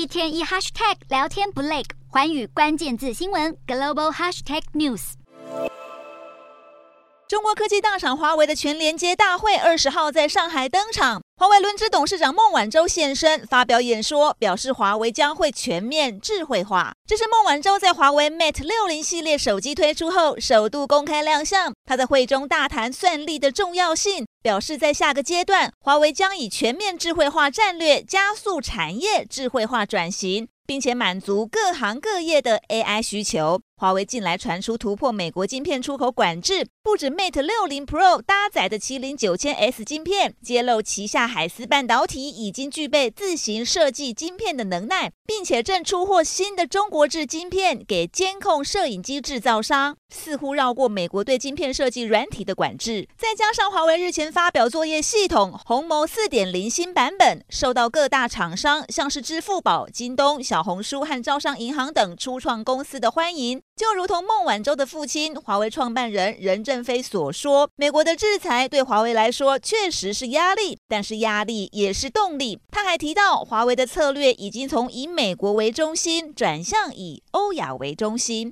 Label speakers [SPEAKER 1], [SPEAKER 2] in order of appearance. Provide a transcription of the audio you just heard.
[SPEAKER 1] 一天一 hashtag 聊天不累，寰宇关键字新闻 global hashtag news。
[SPEAKER 2] 中国科技大厂华为的全连接大会二十号在上海登场，华为轮值董事长孟晚舟现身发表演说，表示华为将会全面智慧化。这是孟晚舟在华为 Mate 六零系列手机推出后首度公开亮相。他在会中大谈算力的重要性，表示在下个阶段，华为将以全面智慧化战略加速产业智慧化转型，并且满足各行各业的 AI 需求。华为近来传出突破美国晶片出口管制，不止 Mate 60 Pro 搭载的麒麟 9000S 晶片，揭露旗下海思半导体已经具备自行设计晶片的能耐，并且正出货新的中国制晶片给监控摄影机制造商，似乎绕过美国对晶片设计软体的管制。再加上华为日前发表作业系统鸿谋4.0新版本，受到各大厂商，像是支付宝、京东、小红书和招商银行等初创公司的欢迎。就如同孟晚舟的父亲华为创办人任正非所说，美国的制裁对华为来说确实是压力，但是压力也是动力。他还提到，华为的策略已经从以美国为中心转向以欧亚为中心。